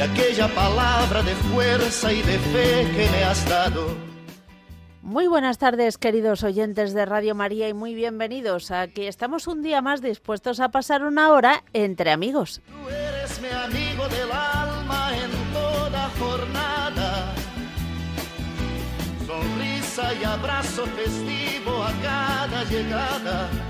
y aquella palabra de fuerza y de fe que me has dado. Muy buenas tardes, queridos oyentes de Radio María, y muy bienvenidos. Aquí estamos un día más dispuestos a pasar una hora entre amigos. Tú eres mi amigo del alma en toda jornada. Sonrisa y abrazo festivo a cada llegada.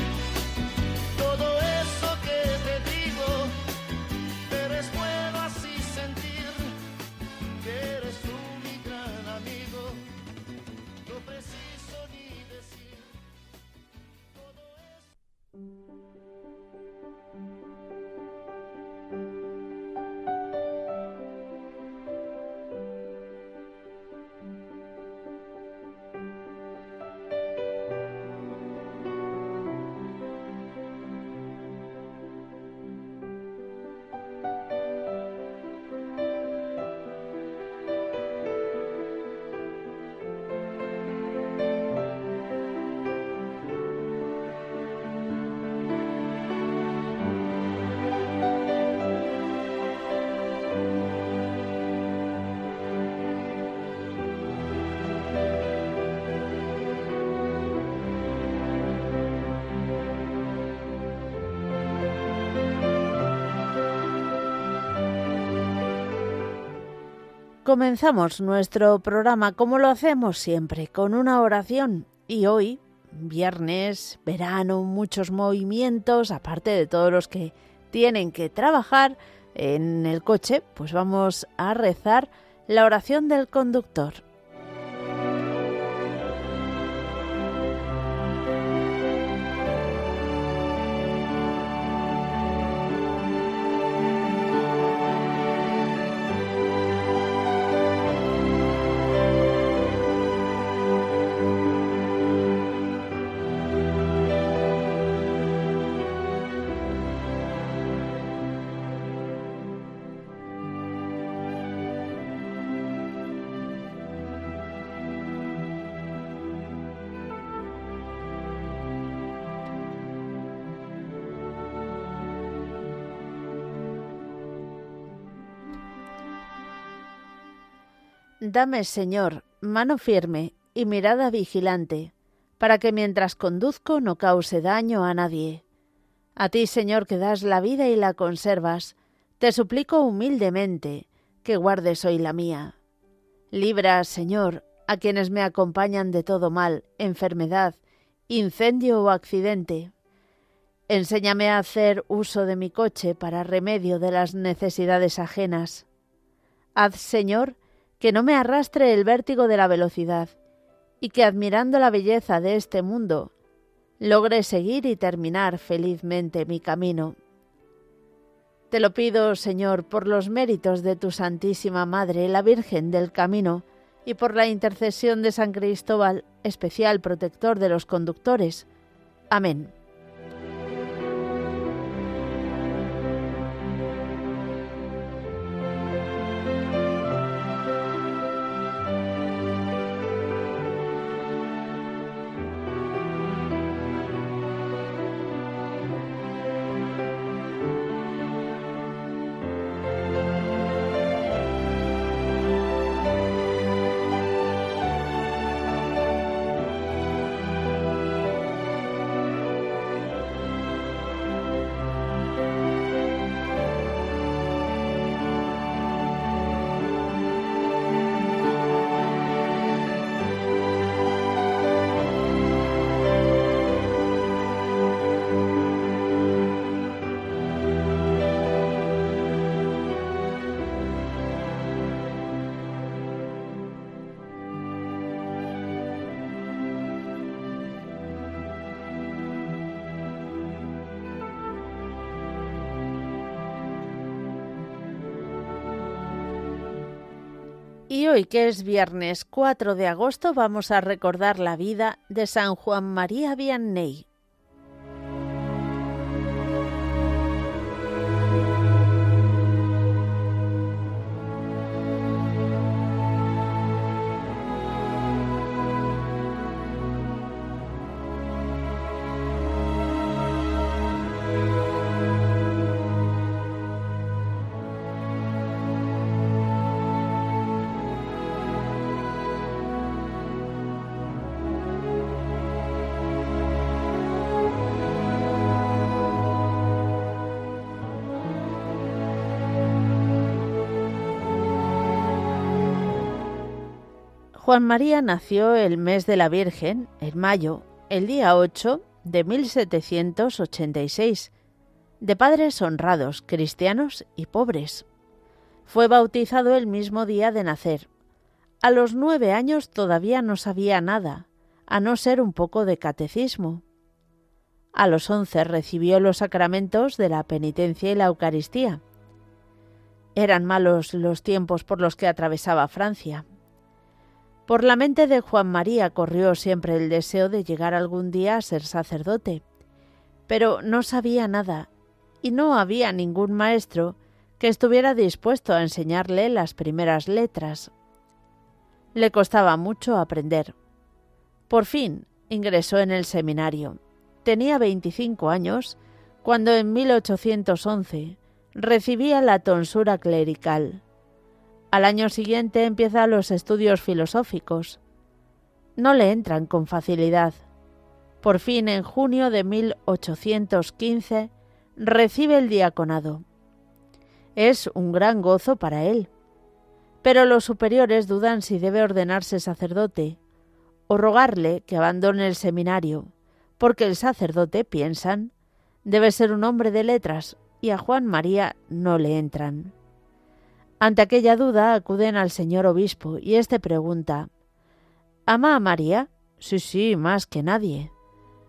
Comenzamos nuestro programa como lo hacemos siempre, con una oración. Y hoy, viernes, verano, muchos movimientos, aparte de todos los que tienen que trabajar en el coche, pues vamos a rezar la oración del conductor. Dame, Señor, mano firme y mirada vigilante, para que mientras conduzco no cause daño a nadie. A ti, Señor, que das la vida y la conservas, te suplico humildemente que guardes hoy la mía. Libra, Señor, a quienes me acompañan de todo mal, enfermedad, incendio o accidente. Enséñame a hacer uso de mi coche para remedio de las necesidades ajenas. Haz, Señor, que no me arrastre el vértigo de la velocidad, y que admirando la belleza de este mundo, logre seguir y terminar felizmente mi camino. Te lo pido, Señor, por los méritos de tu Santísima Madre, la Virgen del Camino, y por la intercesión de San Cristóbal, especial protector de los conductores. Amén. Y hoy que es viernes 4 de agosto vamos a recordar la vida de San Juan María Vianney. Juan María nació el mes de la Virgen, en mayo, el día 8 de 1786, de padres honrados, cristianos y pobres. Fue bautizado el mismo día de nacer. A los nueve años todavía no sabía nada, a no ser un poco de catecismo. A los once recibió los sacramentos de la penitencia y la Eucaristía. Eran malos los tiempos por los que atravesaba Francia. Por la mente de Juan María corrió siempre el deseo de llegar algún día a ser sacerdote, pero no sabía nada y no había ningún maestro que estuviera dispuesto a enseñarle las primeras letras. Le costaba mucho aprender. Por fin ingresó en el seminario. Tenía 25 años cuando en 1811 recibía la tonsura clerical. Al año siguiente empieza los estudios filosóficos. No le entran con facilidad. Por fin, en junio de 1815, recibe el diaconado. Es un gran gozo para él. Pero los superiores dudan si debe ordenarse sacerdote o rogarle que abandone el seminario, porque el sacerdote, piensan, debe ser un hombre de letras y a Juan María no le entran. Ante aquella duda acuden al señor obispo y éste pregunta ¿Ama a María? Sí, sí, más que nadie.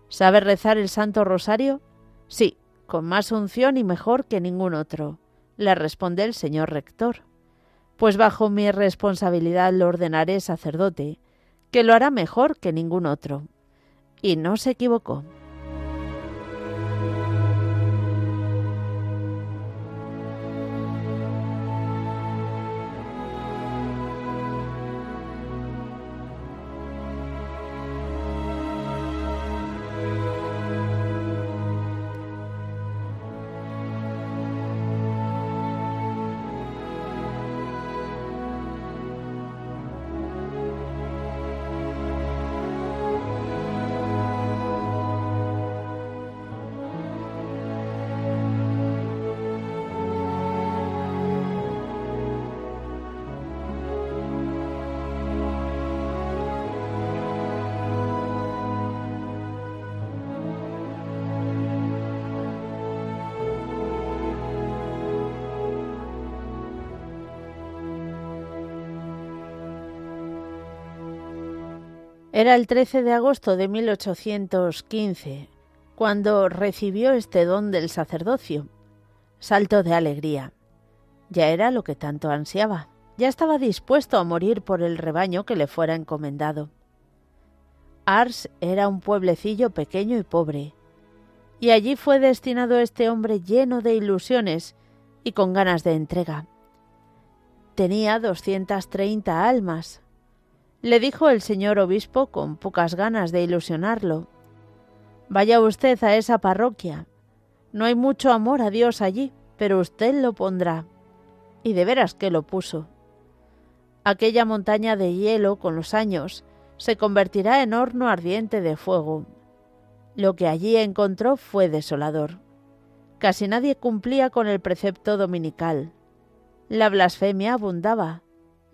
¿Sabe rezar el Santo Rosario? Sí, con más unción y mejor que ningún otro, le responde el señor rector. Pues bajo mi responsabilidad lo ordenaré sacerdote, que lo hará mejor que ningún otro. Y no se equivocó. Era el 13 de agosto de 1815 cuando recibió este don del sacerdocio. Salto de alegría. Ya era lo que tanto ansiaba. Ya estaba dispuesto a morir por el rebaño que le fuera encomendado. Ars era un pueblecillo pequeño y pobre, y allí fue destinado este hombre lleno de ilusiones y con ganas de entrega. Tenía doscientas treinta almas, le dijo el señor obispo con pocas ganas de ilusionarlo. Vaya usted a esa parroquia. No hay mucho amor a Dios allí, pero usted lo pondrá. Y de veras que lo puso. Aquella montaña de hielo con los años se convertirá en horno ardiente de fuego. Lo que allí encontró fue desolador. Casi nadie cumplía con el precepto dominical. La blasfemia abundaba,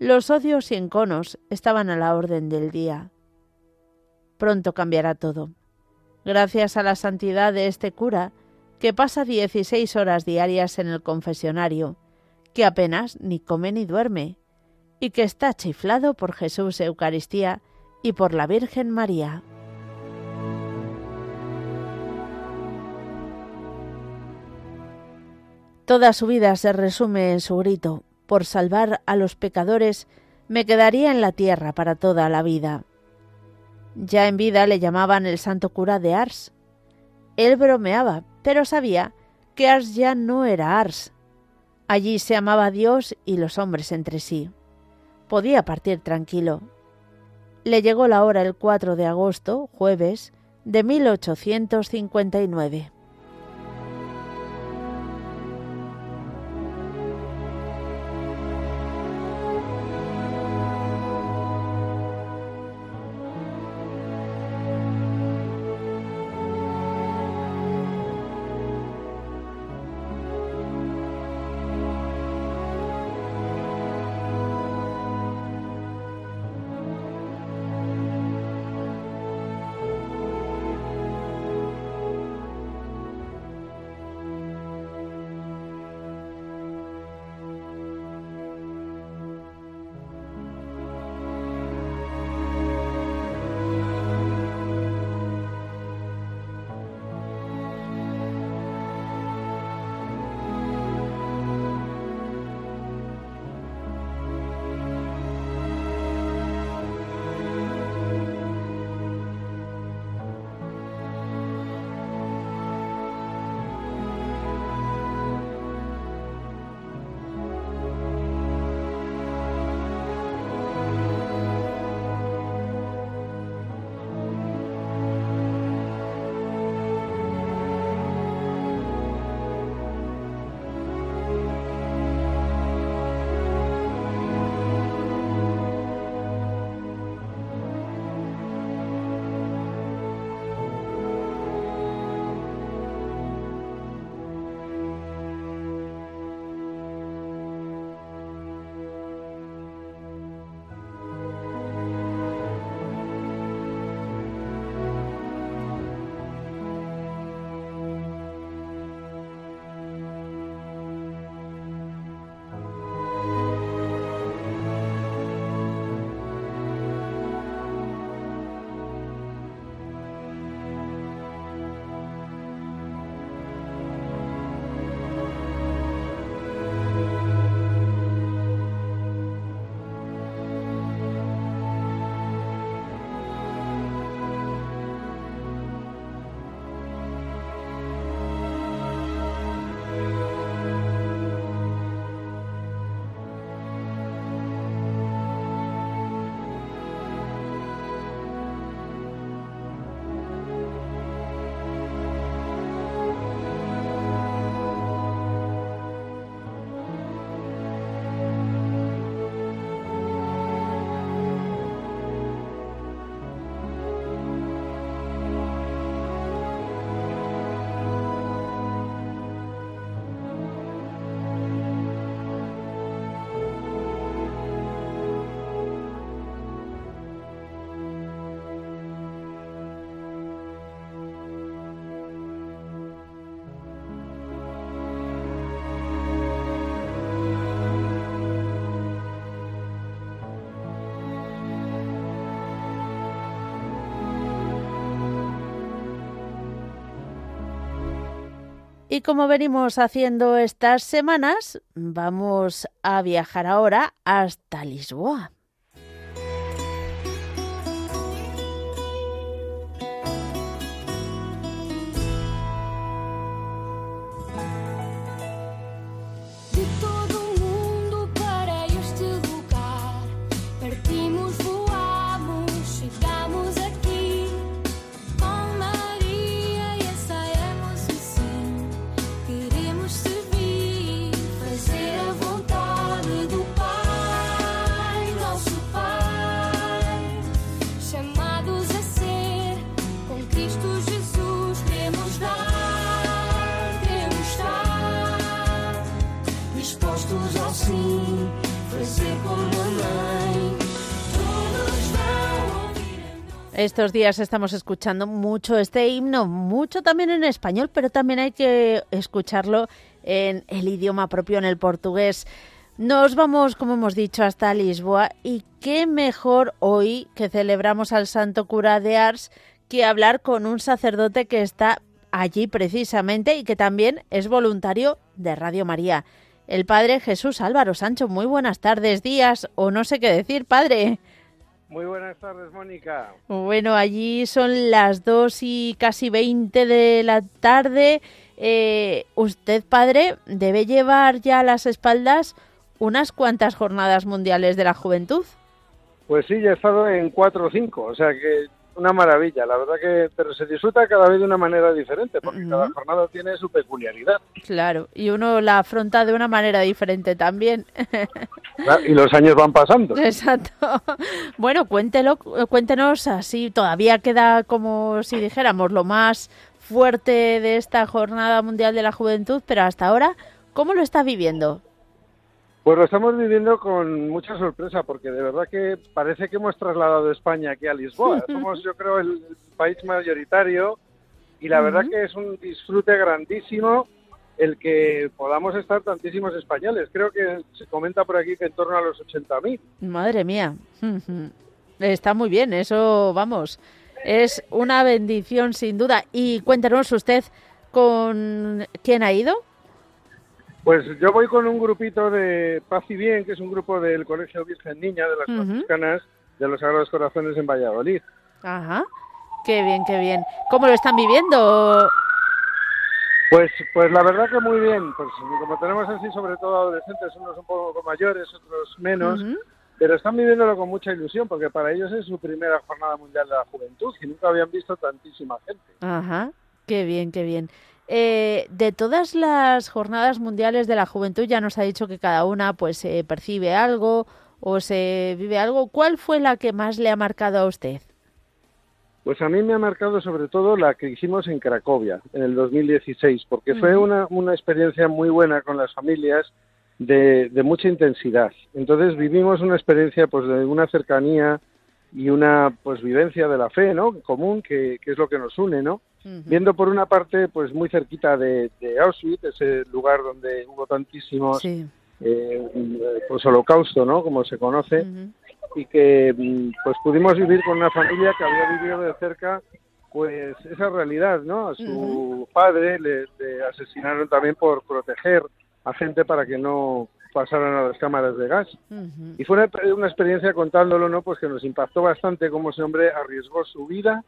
los odios y enconos estaban a la orden del día. Pronto cambiará todo. Gracias a la santidad de este cura, que pasa dieciséis horas diarias en el confesionario, que apenas ni come ni duerme, y que está chiflado por Jesús Eucaristía y por la Virgen María. Toda su vida se resume en su grito, por salvar a los pecadores me quedaría en la tierra para toda la vida. Ya en vida le llamaban el santo cura de Ars. Él bromeaba, pero sabía que Ars ya no era Ars. Allí se amaba a Dios y los hombres entre sí. Podía partir tranquilo. Le llegó la hora el 4 de agosto, jueves, de 1859. Y como venimos haciendo estas semanas, vamos a viajar ahora hasta Lisboa. Estos días estamos escuchando mucho este himno, mucho también en español, pero también hay que escucharlo en el idioma propio, en el portugués. Nos vamos, como hemos dicho, hasta Lisboa y qué mejor hoy que celebramos al Santo Cura de Ars que hablar con un sacerdote que está allí precisamente y que también es voluntario de Radio María. el padre Jesús Álvaro Sancho. Muy buenas tardes, días, o no sé qué decir, padre. Muy buenas tardes, Mónica. Bueno, allí son las dos y casi veinte de la tarde. Eh, usted, padre, debe llevar ya a las espaldas unas cuantas jornadas mundiales de la juventud. Pues sí, ya he estado en cuatro o cinco, o sea que una maravilla, la verdad que, pero se disfruta cada vez de una manera diferente, porque cada jornada tiene su peculiaridad. Claro, y uno la afronta de una manera diferente también. y los años van pasando. Exacto. Bueno, cuéntelo, cuéntenos así, todavía queda como si dijéramos lo más fuerte de esta Jornada Mundial de la Juventud, pero hasta ahora, ¿cómo lo está viviendo? Pues lo estamos viviendo con mucha sorpresa, porque de verdad que parece que hemos trasladado España aquí a Lisboa. Somos, yo creo, el país mayoritario y la verdad que es un disfrute grandísimo el que podamos estar tantísimos españoles. Creo que se comenta por aquí que en torno a los 80.000. Madre mía. Está muy bien, eso vamos. Es una bendición sin duda. Y cuéntanos usted con quién ha ido. Pues yo voy con un grupito de Paz y Bien, que es un grupo del Colegio Virgen Niña de las Franciscanas de los Sagrados Corazones en Valladolid. Ajá, qué bien, qué bien. ¿Cómo lo están viviendo? Pues, pues la verdad que muy bien. Pues como tenemos así, sobre todo adolescentes, unos un poco mayores, otros menos, pero están viviéndolo con mucha ilusión porque para ellos es su primera jornada mundial de la juventud y nunca habían visto tantísima gente. Ajá, qué bien, qué bien. Eh, de todas las jornadas mundiales de la juventud, ya nos ha dicho que cada una pues se percibe algo o se vive algo. ¿Cuál fue la que más le ha marcado a usted? Pues a mí me ha marcado sobre todo la que hicimos en Cracovia en el 2016, porque fue una, una experiencia muy buena con las familias de, de, mucha intensidad. Entonces vivimos una experiencia pues de una cercanía y una pues vivencia de la fe, ¿no? Común, que, que es lo que nos une, ¿no? Viendo por una parte, pues muy cerquita de, Auschwitz, ese lugar donde hubo tantísimos, eh, pues holocausto, ¿no? Como se conoce, y que mm, pues pudimos vivir con una familia que había vivido de cerca pues esa realidad, ¿no? A su padre le, asesinaron también por proteger a gente para que no pasaran a las cámaras de gas. Y fue una, una, experiencia contándolo, ¿no? Pues que nos impactó bastante cómo ese hombre arriesgó su vida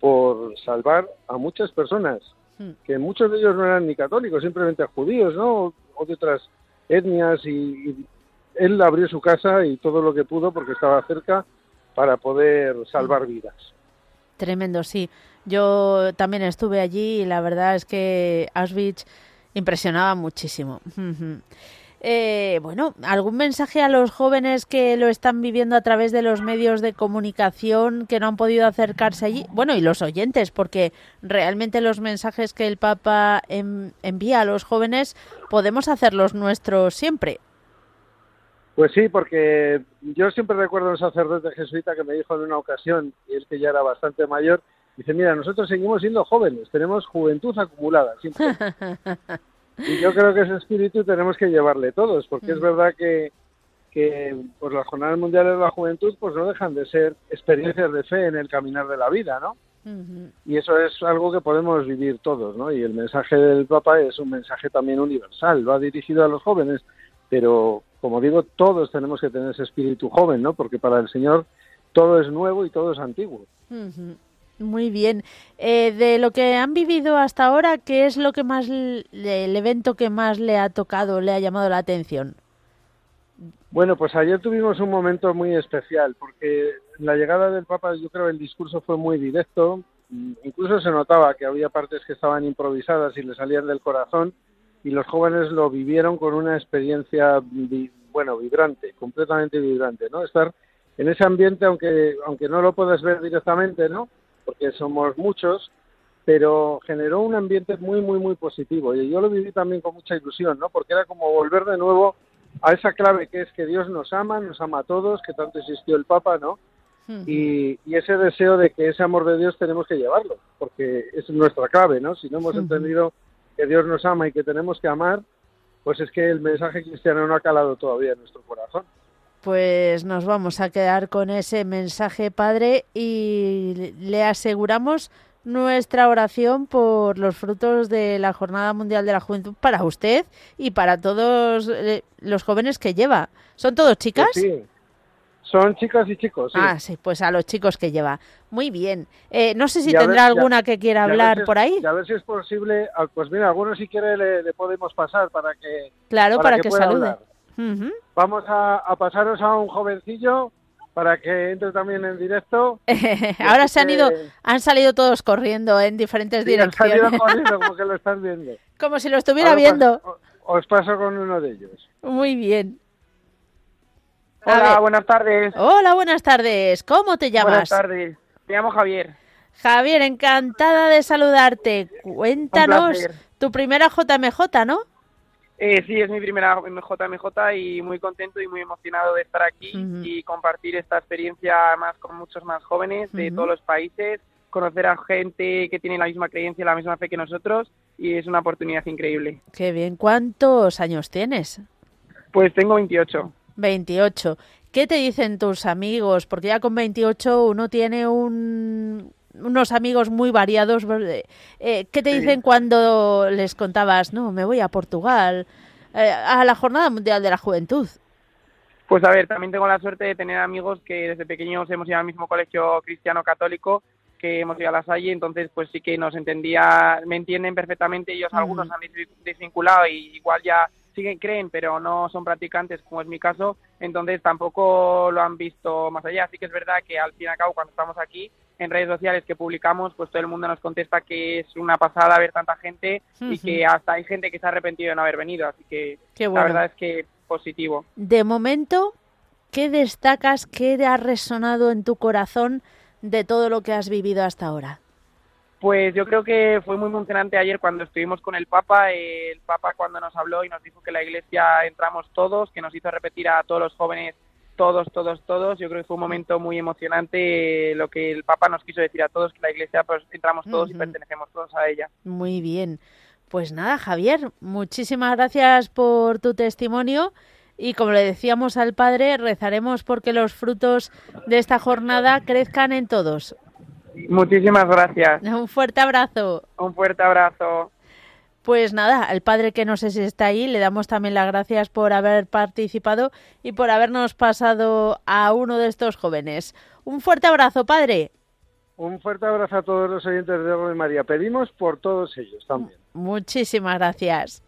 por salvar a muchas personas, hmm. que muchos de ellos no eran ni católicos, simplemente judíos, ¿no? O de otras etnias y, él abrió su casa y todo lo que pudo porque estaba cerca para poder salvar hmm. vidas. Tremendo, sí. Yo también estuve allí y la verdad es que Auschwitz impresionaba muchísimo. Eh, bueno, ¿algún mensaje a los jóvenes que lo están viviendo a través de los medios de comunicación que no han podido acercarse allí? Bueno, y los oyentes, porque realmente los mensajes que el Papa envía a los jóvenes podemos hacerlos nuestros siempre. Pues sí, porque yo siempre recuerdo a un sacerdote jesuita que me dijo en una ocasión, y él que ya era bastante mayor, dice, mira, nosotros seguimos siendo jóvenes, tenemos juventud acumulada. Siempre. Y yo creo que ese espíritu tenemos que llevarle todos, porque es mm. verdad que, que pues las jornadas mundiales de la juventud pues no dejan de ser experiencias de fe en el caminar de la vida, ¿no? Y eso es algo que podemos vivir todos, ¿no? Y el mensaje del Papa es un mensaje también universal, lo ha dirigido a los jóvenes, pero como digo, todos tenemos que tener ese espíritu joven, ¿no? Porque para el Señor todo es nuevo y todo es antiguo. Muy bien. Eh, de lo que han vivido hasta ahora, ¿qué es lo que más, el evento que más le ha tocado, le ha llamado la atención? Bueno, pues ayer tuvimos un momento muy especial, porque la llegada del Papa, yo creo el discurso fue muy directo, incluso se notaba que había partes que estaban improvisadas y le salían del corazón, y los jóvenes lo vivieron con una experiencia, bueno, vibrante, completamente vibrante, ¿no? Estar en ese ambiente, aunque, aunque no lo puedas ver directamente, ¿no? Porque somos muchos, pero generó un ambiente muy, muy, muy positivo. Y yo lo viví también con mucha ilusión, ¿no? Porque era como volver de nuevo a esa clave que es que Dios nos ama, nos ama a todos, que tanto existió el Papa, ¿no? Y, ese deseo de que ese amor de Dios tenemos que llevarlo, porque es nuestra clave, ¿no? Si no hemos entendido que Dios nos ama y que tenemos que amar, pues es que el mensaje cristiano no ha calado todavía en nuestro corazón pues nos vamos a quedar con ese mensaje, Padre, y le aseguramos nuestra oración por los frutos de la Jornada Mundial de la Juventud para usted y para todos eh, los jóvenes que lleva. ¿Son todos chicas? Pues sí. Son chicas y chicos. Sí. Ah, sí, pues a los chicos que lleva. Muy bien. Eh, no sé si tendrá alguna que quiera hablar por ahí. A ver si es posible. Ah, pues mira, algunos si quiere le, podemos pasar para que. Claro, para, que, salude. Vamos a, pasaros a un jovencillo para que entre también en directo. Ahora se han ido, han salido todos corriendo en diferentes direcciones. Han corriendo como que lo están viendo. como si lo estuviera viendo. os paso con uno de ellos. Muy bien. Hola, buenas tardes. Hola, buenas tardes. ¿Cómo te llamas? Buenas tardes. Me llamo Javier. Javier, encantada de saludarte. Cuéntanos tu primera JMJ, ¿no? Eh, sí, es mi primera JMJ y muy contento y muy emocionado de estar aquí y compartir esta experiencia más con muchos más jóvenes de todos los países, conocer a gente que tiene la misma creencia, la misma fe que nosotros y es una oportunidad increíble. Qué bien. ¿Cuántos años tienes? Pues tengo 28. 28. ¿Qué te dicen tus amigos? Porque ya con 28 uno tiene un, unos amigos muy variados. Eh, ¿Qué te dicen cuando les contabas, no, me voy a Portugal, eh, a la Jornada Mundial de la Juventud? Pues a ver, también tengo la suerte de tener amigos que desde pequeños hemos ido al mismo colegio cristiano católico, que hemos ido a la Salle, entonces pues sí que nos entendía, me entienden perfectamente, ellos algunos han desvinculado y igual ya siguen, creen, pero no son practicantes, como es mi caso, entonces tampoco lo han visto más allá. Así que es verdad que al fin y al cabo, cuando estamos aquí, en redes sociales que publicamos, pues todo el mundo nos contesta que es una pasada ver tanta gente y que hasta hay gente que se ha arrepentido de no haber venido. Así que la verdad es que positivo. De momento, ¿qué destacas, qué ha resonado en tu corazón de todo lo que has vivido hasta ahora? Pues yo creo que fue muy emocionante ayer cuando estuvimos con el Papa, el Papa cuando nos habló y nos dijo que la Iglesia entramos todos, que nos hizo repetir a todos los jóvenes todos, todos, todos. Yo creo que fue un momento muy emocionante lo que el Papa nos quiso decir a todos, que la Iglesia pues entramos todos y pertenecemos todos a ella. Muy bien. Pues nada, Javier, muchísimas gracias por tu testimonio y como le decíamos al Padre, rezaremos porque los frutos de esta jornada crezcan en todos. Muchísimas gracias. Un fuerte abrazo. Un fuerte abrazo. Pues nada, al padre que no sé si está ahí, le damos también las gracias por haber participado y por habernos pasado a uno de estos jóvenes. Un fuerte abrazo, padre. Un fuerte abrazo a todos los oyentes de Radio María. Pedimos por todos ellos también. Muchísimas gracias.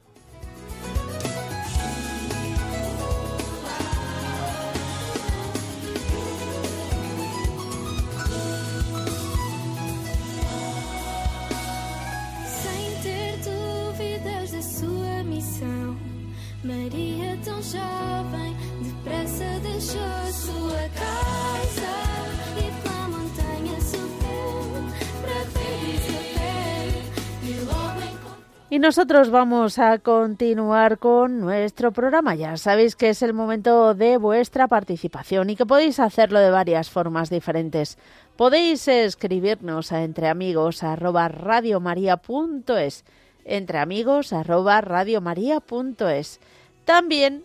Y nosotros vamos a continuar con nuestro programa. Ya sabéis que es el momento de vuestra participación y que podéis hacerlo de varias formas diferentes. Podéis escribirnos a entreamigos@radiomaria.es, entreamigos@radiomaria.es. También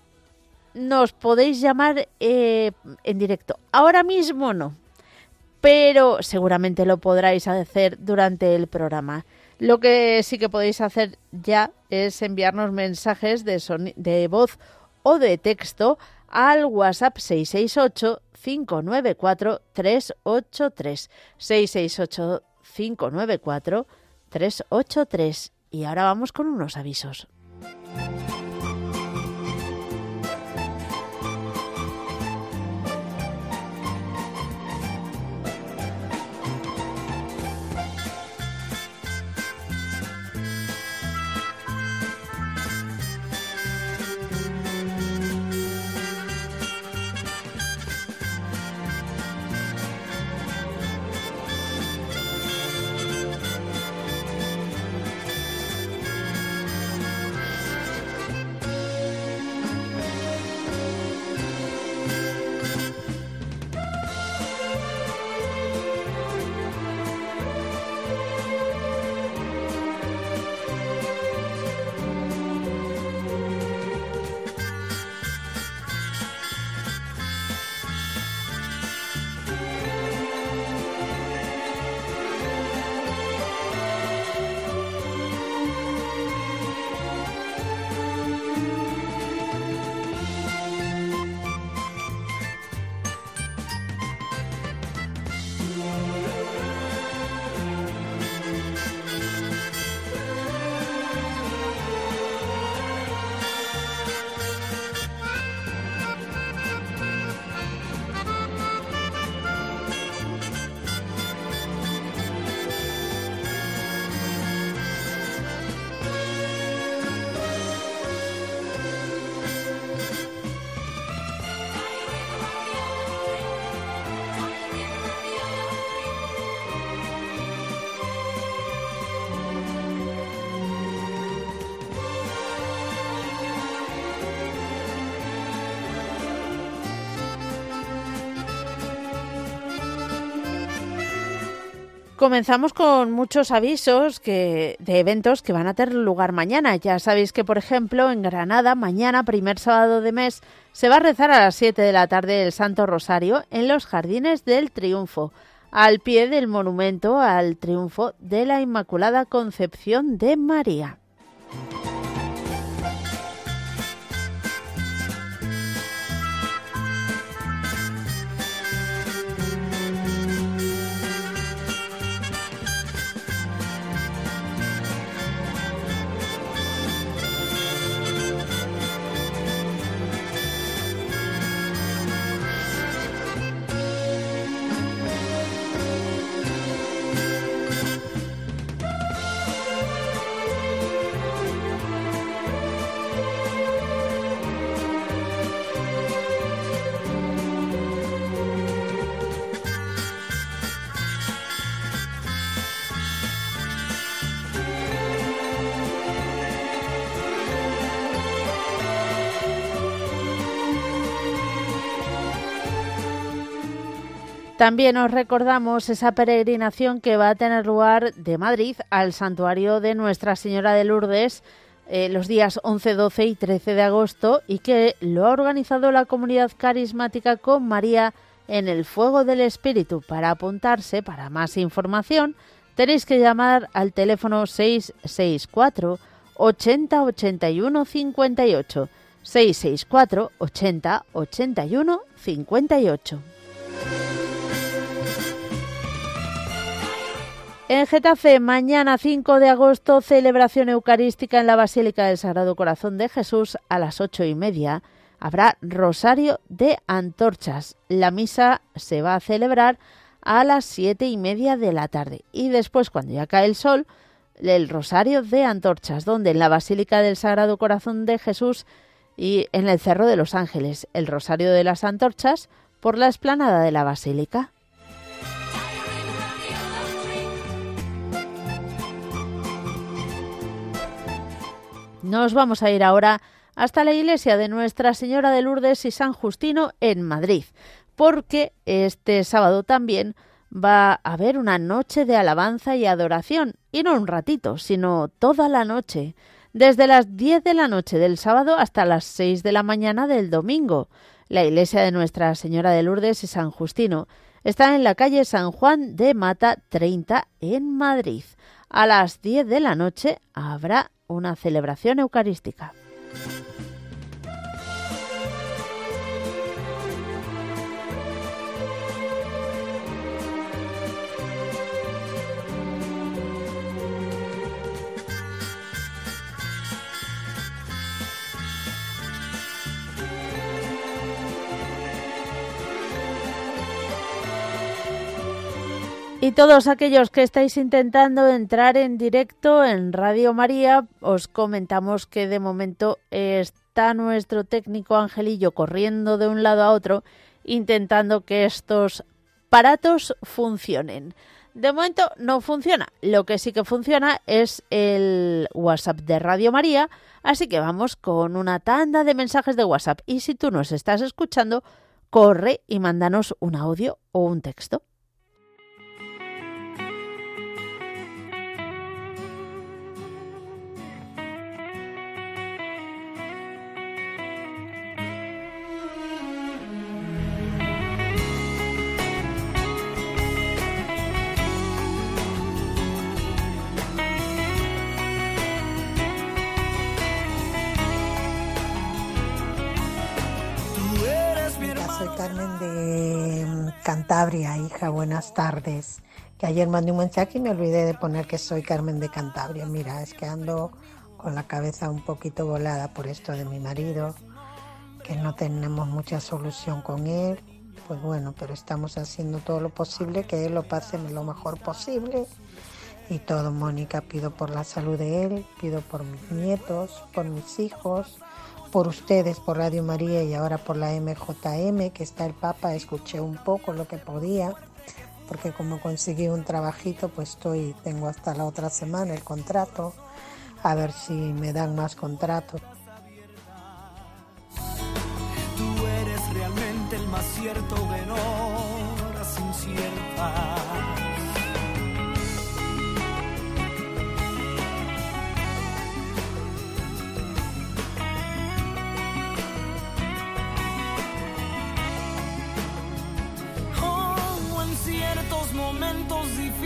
nos podéis llamar eh, en directo. Ahora mismo no, pero seguramente lo podráis hacer durante el programa. Lo que sí que podéis hacer ya es enviarnos mensajes de, de voz o de texto al WhatsApp 668 594 383 668 594 383 y ahora vamos con unos avisos. Comenzamos con muchos avisos de eventos que van a tener lugar mañana. Ya sabéis que, por ejemplo, en Granada, mañana, primer sábado de mes, se va a rezar a las 7 de la tarde el Santo Rosario en los Jardines del Triunfo, al pie del monumento al triunfo de la Inmaculada Concepción de María. También os recordamos esa peregrinación que va a tener lugar de Madrid al santuario de Nuestra Señora de Lourdes eh, los días 11, 12 y 13 de agosto y que lo ha organizado la comunidad carismática con María en el Fuego del Espíritu. Para apuntarse, para más información, tenéis que llamar al teléfono 664 80 81 58 664 80 81 58. En Getafe, mañana 5 de agosto, celebración eucarística en la Basílica del Sagrado Corazón de Jesús a las ocho y media. Habrá rosario de antorchas. La misa se va a celebrar a las siete y media de la tarde. Y después, cuando ya cae el sol, el rosario de antorchas, donde en la Basílica del Sagrado Corazón de Jesús y en el Cerro de los Ángeles, el rosario de las antorchas por la esplanada de la Basílica. Nos vamos a ir ahora hasta la iglesia de Nuestra Señora de Lourdes y San Justino en Madrid, porque este sábado también va a haber una noche de alabanza y adoración, y no un ratito, sino toda la noche, desde las 10 de la noche del sábado hasta las 6 de la mañana del domingo. La iglesia de Nuestra Señora de Lourdes y San Justino está en la calle San Juan de Mata 30 en Madrid. A las 10 de la noche habrá una celebración eucarística. Y todos aquellos que estáis intentando entrar en directo en Radio María, os comentamos que de momento está nuestro técnico Angelillo corriendo de un lado a otro intentando que estos aparatos funcionen. De momento no funciona. Lo que sí que funciona es el WhatsApp de Radio María. Así que vamos con una tanda de mensajes de WhatsApp. Y si tú nos estás escuchando, corre y mándanos un audio o un texto. Cantabria, hija, buenas tardes. Que ayer mandé un mensaje y me olvidé de poner que soy Carmen de Cantabria. Mira, es que ando con la cabeza un poquito volada por esto de mi marido, que no tenemos mucha solución con él. Pues bueno, pero estamos haciendo todo lo posible, que él lo pase lo mejor posible. Y todo, Mónica, pido por la salud de él, pido por mis nietos, por mis hijos, por ustedes, por Radio María y ahora por la MJM, que está el Papa, escuché un poco lo que podía, porque como conseguí un trabajito, pues estoy, tengo hasta la otra semana el contrato, a ver si me dan más contratos. Tú eres realmente el más cierto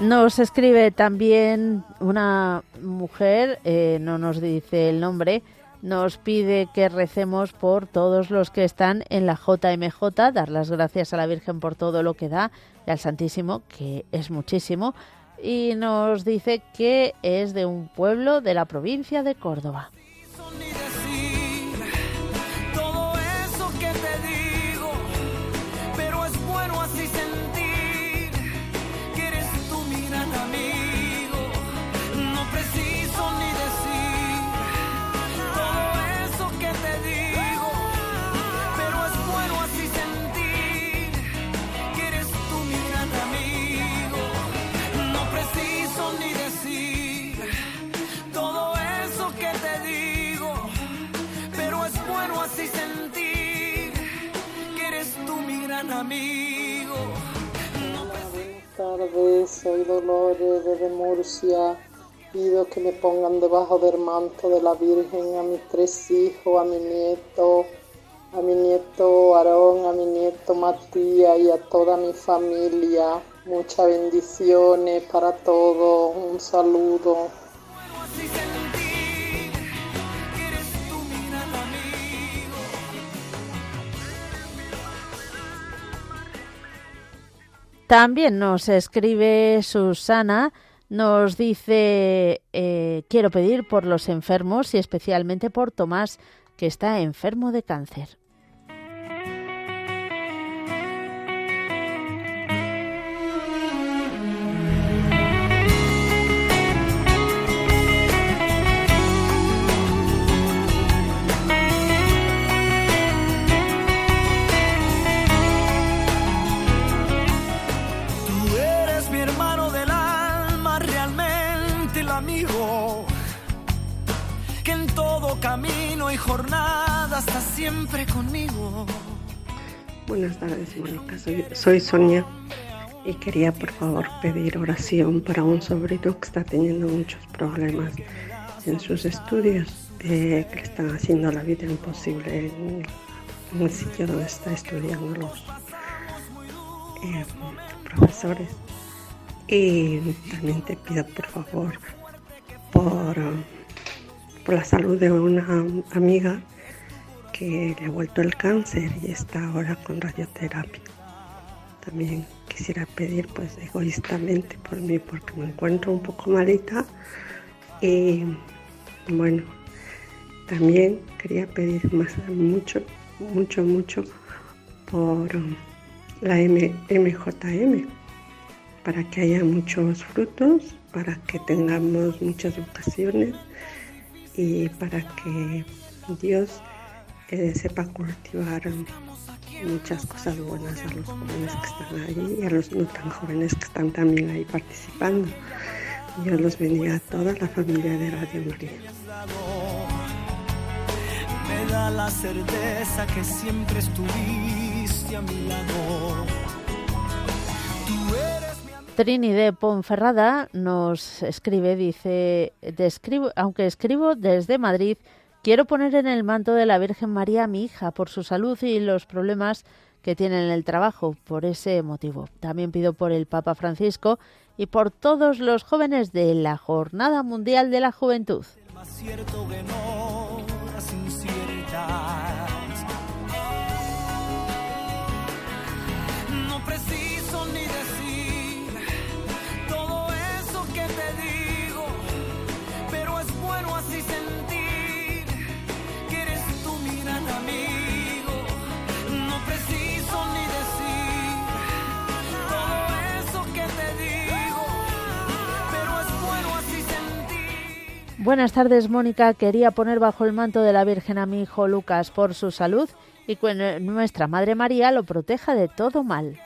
Nos escribe también una mujer, eh, no nos dice el nombre, nos pide que recemos por todos los que están en la JMJ, dar las gracias a la Virgen por todo lo que da y al Santísimo, que es muchísimo, y nos dice que es de un pueblo de la provincia de Córdoba. Amigo. Buenas tardes, soy Dolores desde Murcia. Pido que me pongan debajo del manto de la Virgen a mis tres hijos, a mi nieto, a mi nieto Aarón, a mi nieto Matías y a toda mi familia. Muchas bendiciones para todos. Un saludo. También nos escribe Susana, nos dice, eh, quiero pedir por los enfermos y especialmente por Tomás, que está enfermo de cáncer. Jornada está siempre conmigo. Buenas tardes, Mónica. Soy, Sonia y quería por favor pedir oración para un sobrino que está teniendo muchos problemas en sus estudios, eh, que le están haciendo la vida imposible en, en el sitio donde está estudiando los eh, profesores. Y también te pido por favor por, eh, por la salud de una amiga que le ha vuelto el cáncer y está ahora con radioterapia. También quisiera pedir pues egoístamente por mí porque me encuentro un poco malita y bueno, también quería pedir más mucho, mucho, mucho por la M- MJM para que haya muchos frutos, para que tengamos muchas vocaciones y para que Dios eh, sepa cultivar muchas cosas buenas a los jóvenes que están ahí y a los no tan jóvenes que están también ahí participando. Dios los bendiga a toda la familia de Radio María. Me da la certeza que siempre estuviste a mi lado. Trini de Ponferrada nos escribe, dice, "Describo- aunque escribo desde Madrid, quiero poner en el manto de la Virgen María a mi hija por su salud y los problemas que tiene en el trabajo, por ese motivo. También pido por el Papa Francisco y por todos los jóvenes de la Jornada Mundial de la Juventud. Buenas tardes, Mónica. Quería poner bajo el manto de la Virgen a mi hijo Lucas por su salud y que nuestra Madre María lo proteja de todo mal.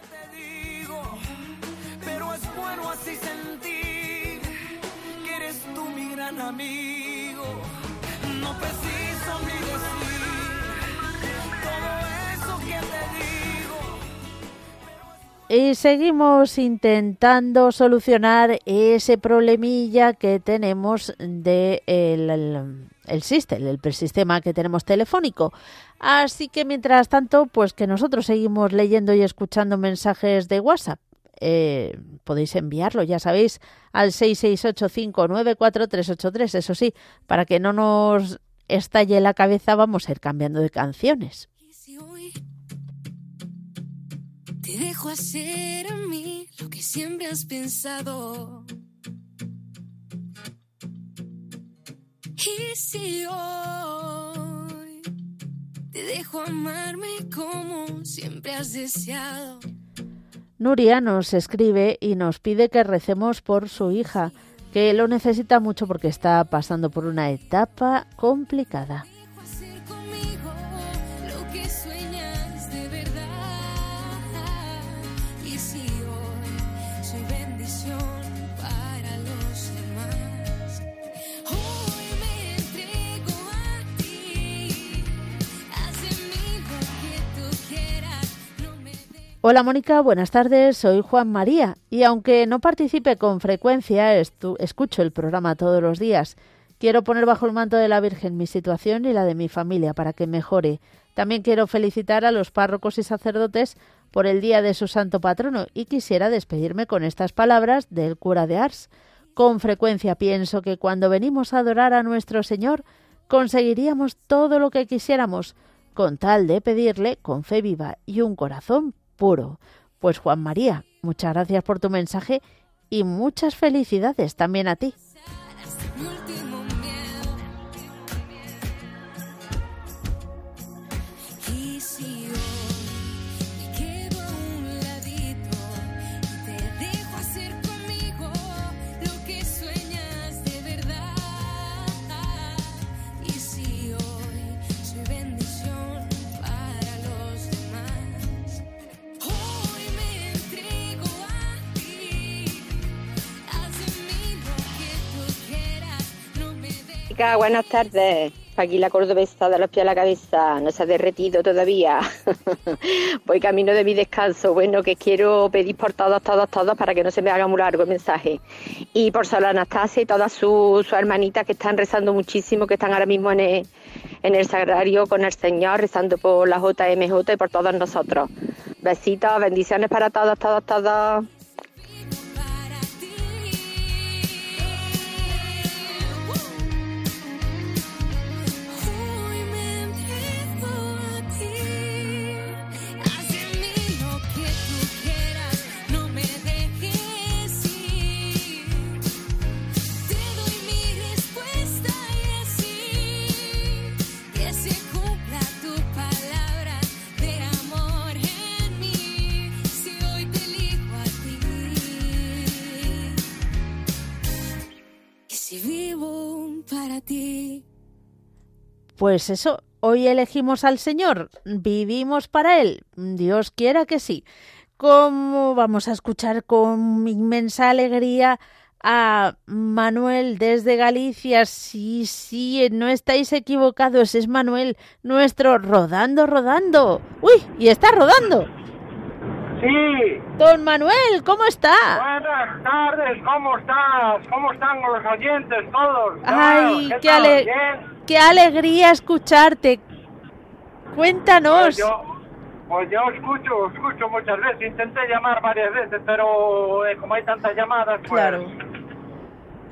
Y seguimos intentando solucionar ese problemilla que tenemos de el, el sistema que tenemos telefónico. Así que mientras tanto, pues que nosotros seguimos leyendo y escuchando mensajes de WhatsApp. Eh, podéis enviarlo, ya sabéis, al 668594383. Eso sí, para que no nos estalle la cabeza, vamos a ir cambiando de canciones. Te dejo hacer a mí lo que siempre has pensado. Y si hoy te dejo amarme como siempre has deseado. Nuria nos escribe y nos pide que recemos por su hija, que lo necesita mucho porque está pasando por una etapa complicada. Hola Mónica, buenas tardes, soy Juan María y aunque no participe con frecuencia, escucho el programa todos los días. Quiero poner bajo el manto de la Virgen mi situación y la de mi familia para que mejore. También quiero felicitar a los párrocos y sacerdotes por el día de su santo patrono y quisiera despedirme con estas palabras del cura de Ars. Con frecuencia pienso que cuando venimos a adorar a nuestro Señor conseguiríamos todo lo que quisiéramos, con tal de pedirle con fe viva y un corazón puro. Pues Juan María, muchas gracias por tu mensaje y muchas felicidades también a ti. Buenas tardes. Aquí la cordobesa de los pies a la cabeza, no se ha derretido todavía. Voy camino de mi descanso. Bueno, que quiero pedir por todos, todos, todos para que no se me haga muy largo el mensaje. Y por Solo Anastasia y todas sus hermanitas que están rezando muchísimo, que están ahora mismo en el, en el sagrario con el Señor, rezando por la JMJ y por todos nosotros. Besitos, bendiciones para todos, todos, todos. Pues eso, hoy elegimos al Señor, vivimos para Él, Dios quiera que sí. ¿Cómo vamos a escuchar con inmensa alegría a Manuel desde Galicia? Sí, sí, no estáis equivocados, es Manuel, nuestro rodando, rodando. ¡Uy! Y está rodando. Sí. Don Manuel, ¿cómo está? Buenas tardes, ¿cómo estás? ¿Cómo están los oyentes todos? Ay, qué, ale qué alegría escucharte. Cuéntanos. Pues yo, pues yo escucho, escucho muchas veces. Intenté llamar varias veces, pero eh, como hay tantas llamadas, pues... Claro.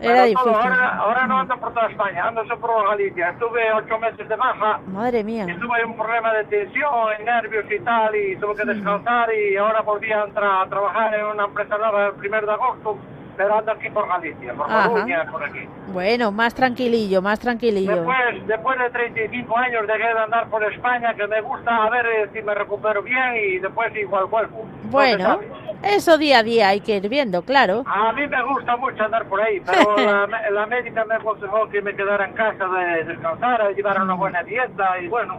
Era difícil. ahora, ahora, no ando por toda España, ando solo por Galicia. Estuve ocho meses de baja. Madre mía. Y tuve un problema de tensión, nervios y tal, y tuve que descansar y ahora volví a entrar a trabajar en una empresa nueva el primero de agosto pero ando aquí por Galicia, por Coruña, por aquí. Bueno, más tranquilillo, más tranquilillo. Después, después de 35 años dejé de andar por España, que me gusta a ver eh, si me recupero bien y después igual vuelvo. Bueno, eso día a día hay que ir viendo, claro. A mí me gusta mucho andar por ahí, pero la, médica me aconsejó que me quedara en casa de descansar, de llevar una buena dieta y bueno.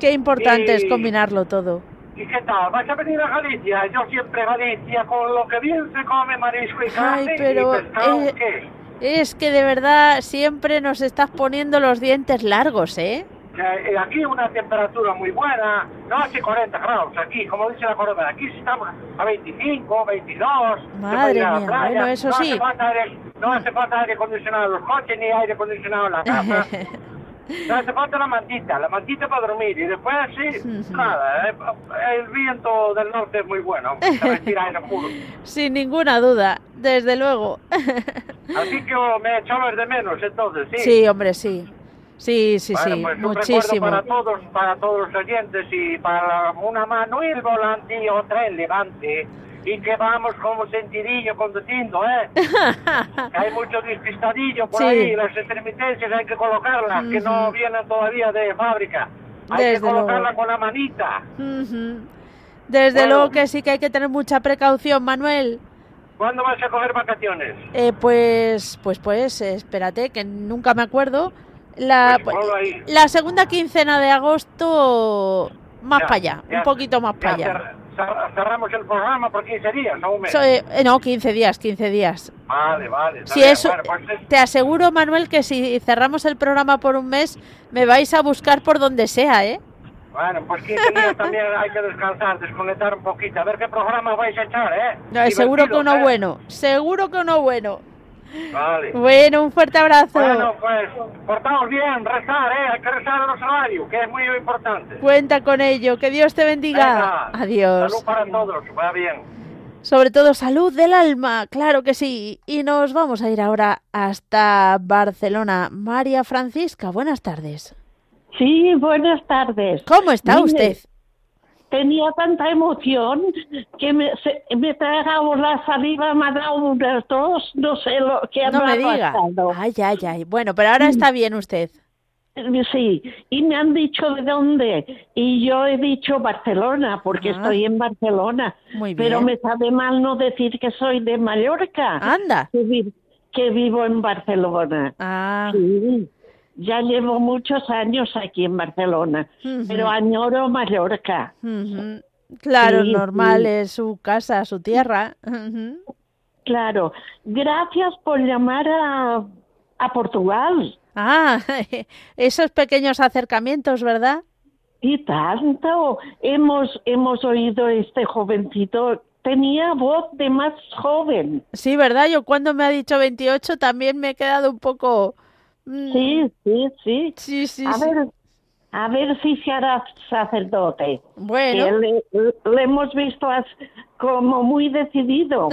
Qué importante es combinarlo todo. ¿Y qué tal? ¿Vas a venir a Galicia? Yo siempre Galicia, con lo que bien se come marisco y carne Ay, pero y pescado, ¿qué? Es que de verdad siempre nos estás poniendo los dientes largos, ¿eh? Que, eh, aquí una temperatura muy buena, no hace 40 grados aquí, como dice la cordobesa, aquí estamos a 25, 22. se puede Madre mía, playa, bueno, eso no sí. Hace falta aire, no hace falta aire acondicionado en los coches ni aire acondicionado en la casa. No hace falta la mantita, la mantita para dormir y después sí, nada, eh, el viento del norte es muy bueno, aire puro. Sin ninguna duda, desde luego. Así que me echabas de menos entonces, sí. Sí, hombre, sí. Sí, sí, Bueno, sí, pues muchísimo. para todos, para todos los oyentes y para una mano el volante y otra el levante. Y que vamos como sentidillo conduciendo, ¿eh? Hay mucho despistadillo por Sí. ahí, las intermitencias hay que colocarlas, que no vienen todavía de fábrica. Hay Desde que colocarla luego. con la manita. Ujú. Desde Bueno. luego que sí que hay que tener mucha precaución, Manuel. ¿Cuándo vas a coger vacaciones? Eh, pues, pues, pues, espérate, que nunca me acuerdo. La, Pues la segunda quincena de agosto, más Ya, para allá, ya, un poquito más para allá. cer- cer- cerramos el programa por 15 días, ¿no? un mes? Soy- eh, no, 15 días, 15 días. Vale, vale. Si eso, pues es- te aseguro, Manuel, que si cerramos el programa por un mes, me vais a buscar por donde sea, ¿eh? Bueno, pues 15 días también hay que descansar, desconectar un poquito. A ver qué programa vais a echar, ¿eh? No, seguro que uno ¿eh? bueno, seguro que uno bueno. Vale. Bueno, un fuerte abrazo. Bueno, pues portaos bien, rezar, ¿eh? Hay que rezar el rosario, que es muy importante. Cuenta con ello, que Dios te bendiga. Venga, Adiós. Salud para todos, va bien. Sobre todo salud del alma, claro que sí. Y nos vamos a ir ahora hasta Barcelona. María Francisca, buenas tardes. Sí, buenas tardes. ¿Cómo está Mire, usted? Tenía tanta emoción que me, se, me tragado la saliva, me ha dado unas dos, no sé lo que No me diga. pasado. Ay, ay, ay. Bueno, pero ahora está bien usted. Sí, y me han dicho de dónde. Y yo he dicho Barcelona, porque Ah. estoy en Barcelona. Muy Pero bien. me sabe mal no decir que soy de Mallorca. Anda. Que, vi- que vivo en Barcelona. Ah. Sí, ya llevo muchos años aquí en Barcelona, pero añoro Mallorca. Claro, Sí, normal, sí. es su casa, su tierra. Claro, gracias por llamar a, a Portugal. Ah, esos pequeños acercamientos, ¿verdad? Y tanto, hemos, hemos oído este jovencito, tenía voz de más joven. Sí, ¿verdad? Yo cuando me ha dicho 28 también me he quedado un poco... mm, Sí, sí, sí. Sí, sí, a sí. ver, a ver si se hará sacerdote. Bueno. Le, le hemos visto como muy decidido.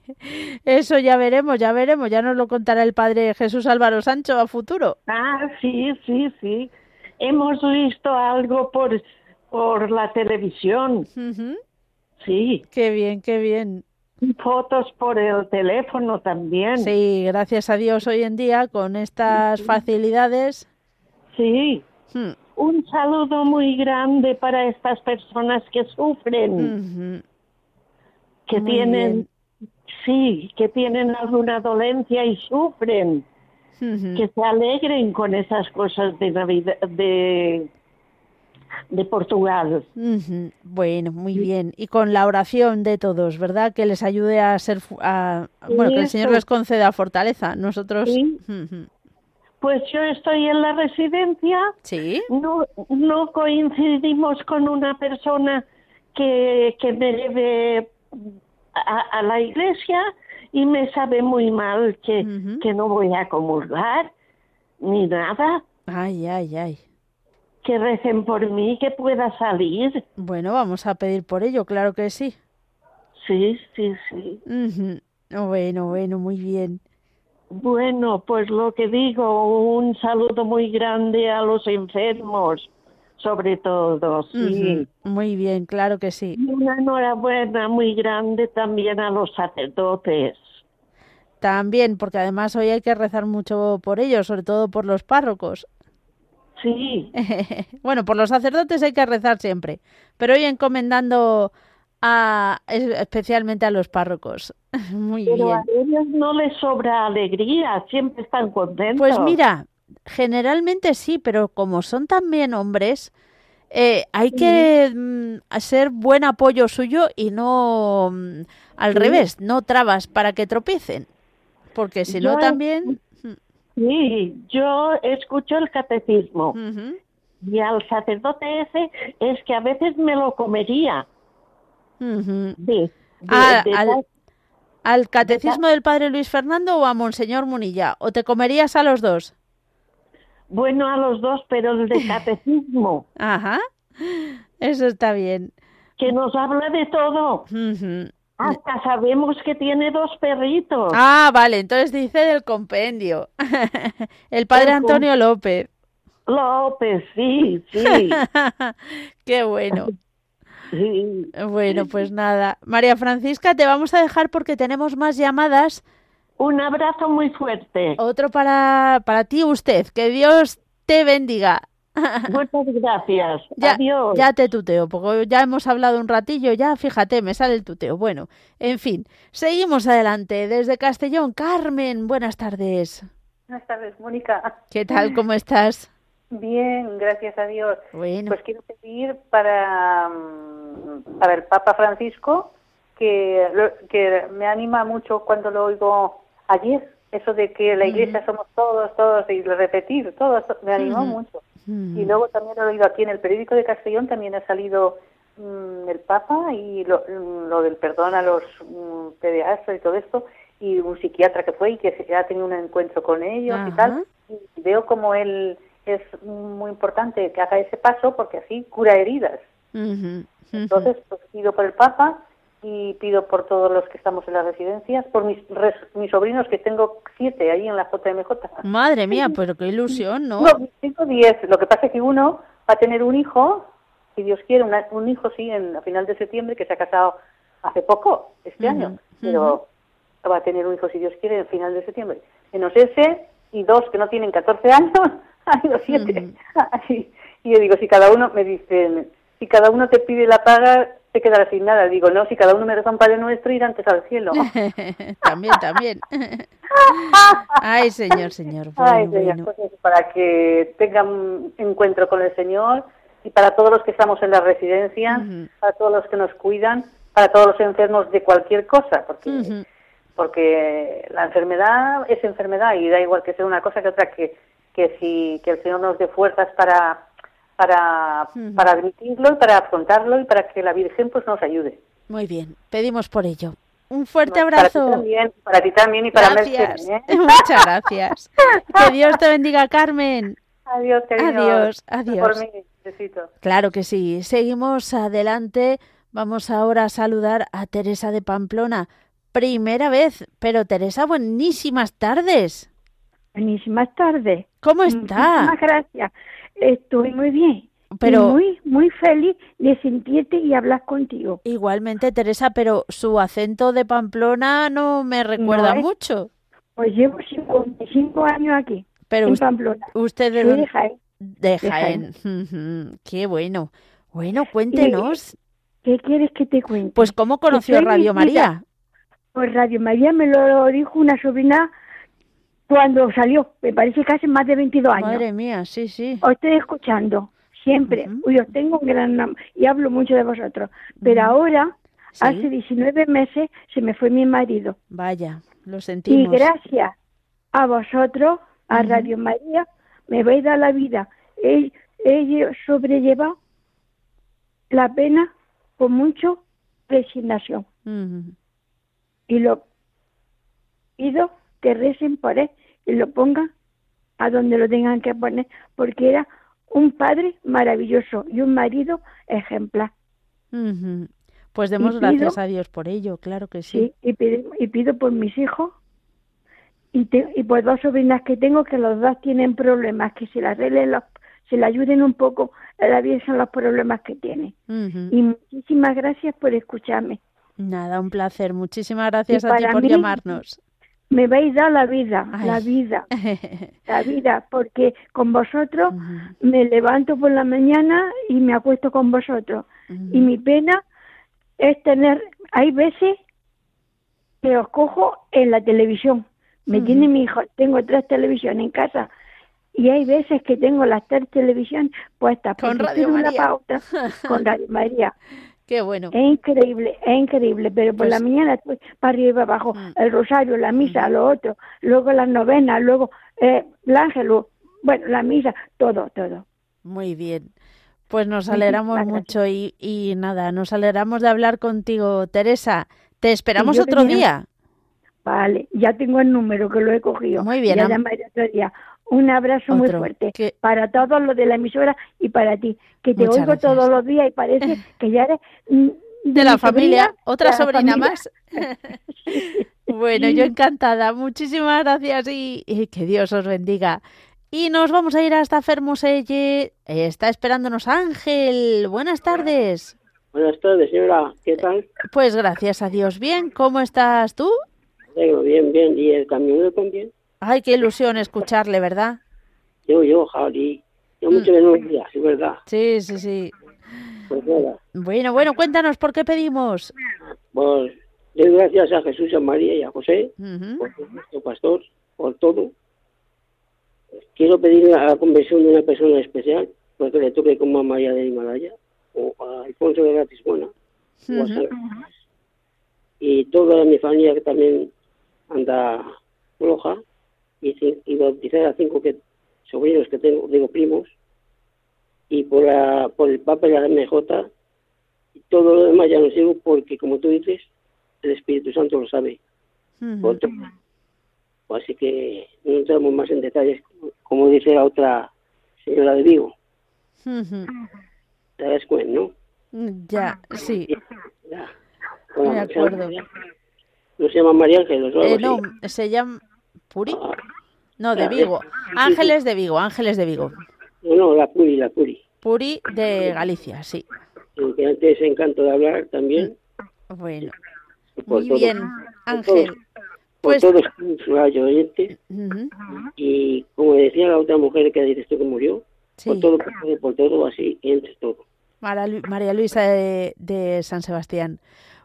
Eso ya veremos, ya veremos, ya nos lo contará el padre Jesús Álvaro Sancho a futuro. Ah, sí, sí, sí. Hemos visto algo por, por la televisión. Sí. Qué bien, qué bien. Fotos por el teléfono también. Sí, gracias a Dios hoy en día con estas facilidades. Sí. Hmm. Un saludo muy grande para estas personas que sufren, Ujú. que Muy tienen, sí, que tienen alguna dolencia y sufren. Ujú. Que se alegren con esas cosas de Navidad, de, de Portugal. Bueno, muy bien. Y con la oración de todos, ¿verdad? Que les ayude a ser... A... Bueno, que el Señor les conceda fortaleza. Nosotros... Sí. Pues yo estoy en la residencia. Sí. No, no coincidimos con una persona que, que me lleve a, a la iglesia y me sabe muy mal que, que no voy a comulgar ni nada. Ay, ay, ay. Que recen por mí, que pueda salir. Bueno, vamos a pedir por ello, claro que sí. Sí, sí, sí. Ujú. Bueno, bueno, muy bien. Bueno, pues lo que digo, un saludo muy grande a los enfermos, sobre todo, sí. Muy bien, claro que sí. Y una enhorabuena muy grande también a los sacerdotes. También, porque además hoy hay que rezar mucho por ellos, sobre todo por los párrocos. Sí. bueno, por los sacerdotes hay que rezar siempre, pero hoy encomendando a, es- especialmente a los párrocos. Muy Pero bien. a ellos no les sobra alegría, siempre están contentos. Pues mira, generalmente sí, pero como son también hombres, eh, hay que mm, hacer buen apoyo suyo y no mm, al Sí. revés, no trabas para que tropiecen. Porque si no también... Sí, yo escucho el catecismo Y al sacerdote ese es que a veces me lo comería. Ujú. De, de- Ah, de al, catecismo del padre Luis Fernando o a Monseñor Munilla? ¿O te comerías a los dos? bueno, a los dos, pero el de catecismo, Ajá. Eso está bien. que nos habla de todo. Hasta sabemos que tiene dos perritos. Ah, vale, entonces dice del compendio. El padre El Antonio López. López, sí, sí. Qué bueno. sí. Bueno, pues nada. María Francisca, te vamos a dejar porque tenemos más llamadas. Un abrazo muy fuerte. Otro para, para ti, usted. Que Dios te bendiga. Muchas gracias. Ya, Adiós. ya te tuteo, porque ya hemos hablado un ratillo, ya fíjate, me sale el tuteo. Bueno, en fin, seguimos adelante. Desde Castellón, Carmen, buenas tardes. Buenas tardes, Mónica. ¿Qué tal? ¿Cómo estás? Bien, gracias a Dios. Bueno, Pues quiero pedir para, mm, para el Papa Francisco que, lo- que me anima mucho cuando lo oigo ayer, eso de que la iglesia somos todos, todos, y lo repetir, todos, me animó mucho. Y luego también lo he oído aquí en el periódico de Castellón, también ha salido mm, el Papa y lo, mm, lo del perdón a los mm, pediatras y todo esto, y un psiquiatra que fue y que se- ha tenido un encuentro con ellos y tal. Y veo como él es muy importante que haga ese paso porque así cura heridas. Entonces, pues pido por el Papa y pido por todos los que estamos en las residencias, por mis, res- mis sobrinos, que tengo siete ahí en la JMJ. madre mía, pero qué ilusión, ¿no? No, tengo diez. Lo que pasa es que uno va a tener un hijo, si Dios quiere, una- un hijo, sí, en, a final de septiembre, que se ha casado hace poco, este año, pero va a tener un hijo, si Dios quiere, en final de septiembre. Menos ese y dos que no tienen 14 años, ha ido siete. Así. Y yo digo, si cada uno, me dicen, si cada uno te pide la paga, te quedarás sin nada. Digo, no, si cada uno me reza un Padre Nuestro, ir antes al cielo. también, también. Ay, señor, señor. Bueno, Ay, Señor, bueno. pues para que tengan encuentro con el Señor y para todos los que estamos en la residencia, Ujú. para todos los que nos cuidan, para todos los enfermos de cualquier cosa, porque Ujú. porque la enfermedad es enfermedad y da igual que sea una cosa que otra que que si que el Señor nos dé fuerzas para para para admitirlo y para afrontarlo y para que la Virgen pues nos ayude. Muy bien, pedimos por ello. Un fuerte Para ti abrazo. también, para ti también y para Gracias. Mercedes, ¿eh? Muchas gracias. Que Dios te bendiga, Carmen. Adiós, cariño. Adiós, Por adiós. mí, besito. Claro que sí. Seguimos adelante. Vamos ahora a saludar a Teresa de Pamplona. Primera vez, pero Teresa, buenísimas tardes. Buenísimas tardes. ¿Cómo está? Muchísimas gracias. Estoy muy bien. Pero- muy, muy feliz de sentirte y hablar contigo. Igualmente, Teresa, pero su acento de Pamplona no me recuerda No, mucho. Pues llevo 55 años aquí, Pero en us- Pamplona. usted de Soy dónde- de Jaén. De de Jaén. Ujú, Qué bueno. Bueno, cuéntenos. ¿Qué quieres que te cuente? Pues, ¿cómo conoció Radio. María? Pues Radio María me lo dijo una sobrina cuando salió. Me parece que hace más de 22 años. Madre mía, sí, sí. Os estoy escuchando siempre. Uy, os tengo un gran y hablo mucho de vosotros. Pero ahora, Sí. hace 19 meses, se me fue mi marido. Vaya, lo Y sentimos. gracias a vosotros, a Ujú. Radio María, me vais a dar la vida. He, he sobrellevado la pena con mucho resignación. Y lo pido que recen por él y lo pongan a donde lo tengan que poner, porque era un padre maravilloso y un marido ejemplar. Pues demos Y gracias pido- a Dios por ello, claro que sí. Sí, y pido, y pido por mis hijos y, te- y por dos sobrinas que tengo que los dos tienen problemas, que se le arreglen los, se le ayuden un poco a la Virgen los problemas que tienen. Ujú. Y muchísimas gracias por escucharme. Nada, un placer. Muchísimas gracias Y a ti por mí- llamarnos. Me vais a dar la vida, la vida, la vida, porque con vosotros me levanto por la mañana y me acuesto con vosotros. Y mi pena es tener, hay veces que os cojo en la televisión. Me tiene mi hijo, tengo tres televisiones en casa. Y hay veces que tengo las tres televisiones puestas Con Radio estoy de una María. pa' otra, con Radio María. Qué bueno. Es increíble, es increíble, pero por Pues- la mañana estoy para arriba y para abajo, Mm. el rosario, la misa, lo otro, luego las novenas, luego eh, el ángel, bueno, la misa, todo, todo. Muy bien. Pues nos alegramos mucho y, y, nada, nos alegramos de hablar contigo, Teresa. Te esperamos otro día. Vale, ya tengo el número que lo he cogido. Muy bien. Ya llamaré otro día. Un abrazo muy fuerte para todos los de la emisora y para ti, que te oigo todos los días y parece que ya eres mm, de, la familia, otra sobrina más. bueno, yo encantada. Muchísimas gracias y, que Dios os bendiga. Y nos vamos a ir hasta Fermoselle. Está esperándonos Ángel. Buenas tardes. Buenas tardes, señora. ¿Qué tal? Pues gracias a Dios. Bien, ¿cómo estás tú? Bien, bien. ¿Y el camionero también? Ay, qué ilusión escucharle, ¿verdad? Yo, yo, Javi. Yo mucho menos días, es verdad. Sí, sí, sí. Pues bueno, bueno, cuéntanos, ¿por qué pedimos? Pues doy gracias a Jesús, a María y a José, por nuestro pastor, por todo. Quiero pedir a la conversión de una persona especial, porque le toque como a María de Himalaya, o a Alfonso de Ratisbuena, y toda mi familia que también anda floja, y, y bautizar a cinco que, sobrinos que tengo, digo primos, y por, la, por el Papa y la MJ, todo lo demás ya no sigo porque, como tú dices, el Espíritu Santo lo sabe. Así que no entramos más en detalles, como dice la otra señora de Vigo. ¿Te das cuenta, no? Ya, sí. Ya. de acuerdo. ¿No se llama María Ángeles eh, no, se llama Puri. Ah. No, de Vigo. Ángeles de Vigo, Ángeles de Vigo. No, no, la Puri, la Puri. Puri de Galicia, sí. Que antes encanto de hablar también. Bueno, muy bien, Ángel. Por pues... todos los oyentes. Y como decía la otra mujer que dices tú que murió, por todo, por todo así, entre todo. María Luisa de, de San Sebastián.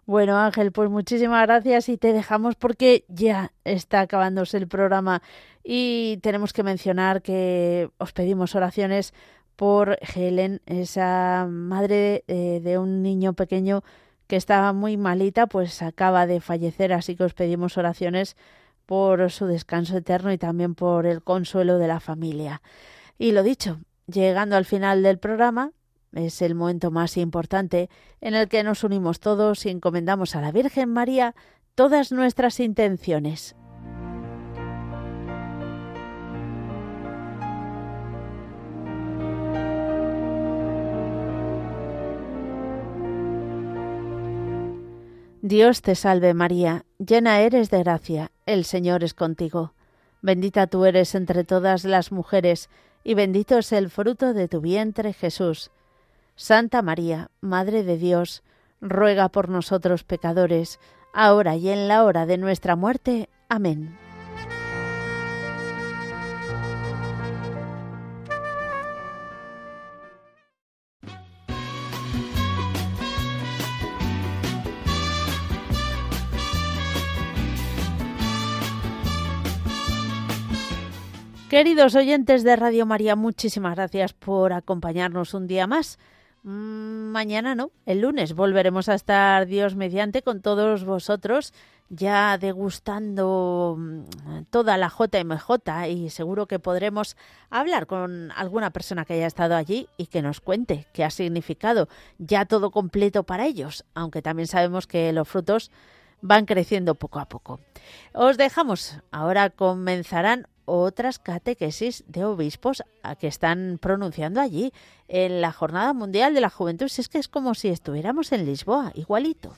Bueno, Ángel, pues muchísimas gracias y te dejamos porque ya está acabándose el programa y tenemos que mencionar que os pedimos oraciones por Helen, esa madre eh, de un niño pequeño que estaba muy malita, pues acaba de fallecer, así que os pedimos oraciones por su descanso eterno y también por el consuelo de la familia. Y lo dicho, llegando al final del programa, es el momento más importante en el que nos unimos todos y encomendamos a la Virgen María todas nuestras intenciones. Dios te salve María, llena eres de gracia, el Señor es contigo. Bendita tú eres entre todas las mujeres, y bendito es el fruto de tu vientre Jesús. Santa María, Madre de Dios, ruega por nosotros pecadores, ahora y en la hora de nuestra muerte. Amén. Queridos oyentes de Radio María, muchísimas gracias por acompañarnos un día más. Mm, mañana no, el lunes. Volveremos a estar Dios mediante con todos vosotros ya degustando mm, toda la JMJ y seguro que podremos hablar con alguna persona que haya estado allí y que nos cuente qué ha significado. Ya todo completo para ellos, aunque también sabemos que los frutos van creciendo poco a poco. Os dejamos, ahora comenzarán otras catequesis de obispos que están pronunciando allí en la Jornada Mundial de la Juventud. es que es como si estuviéramos en Lisboa, igualito.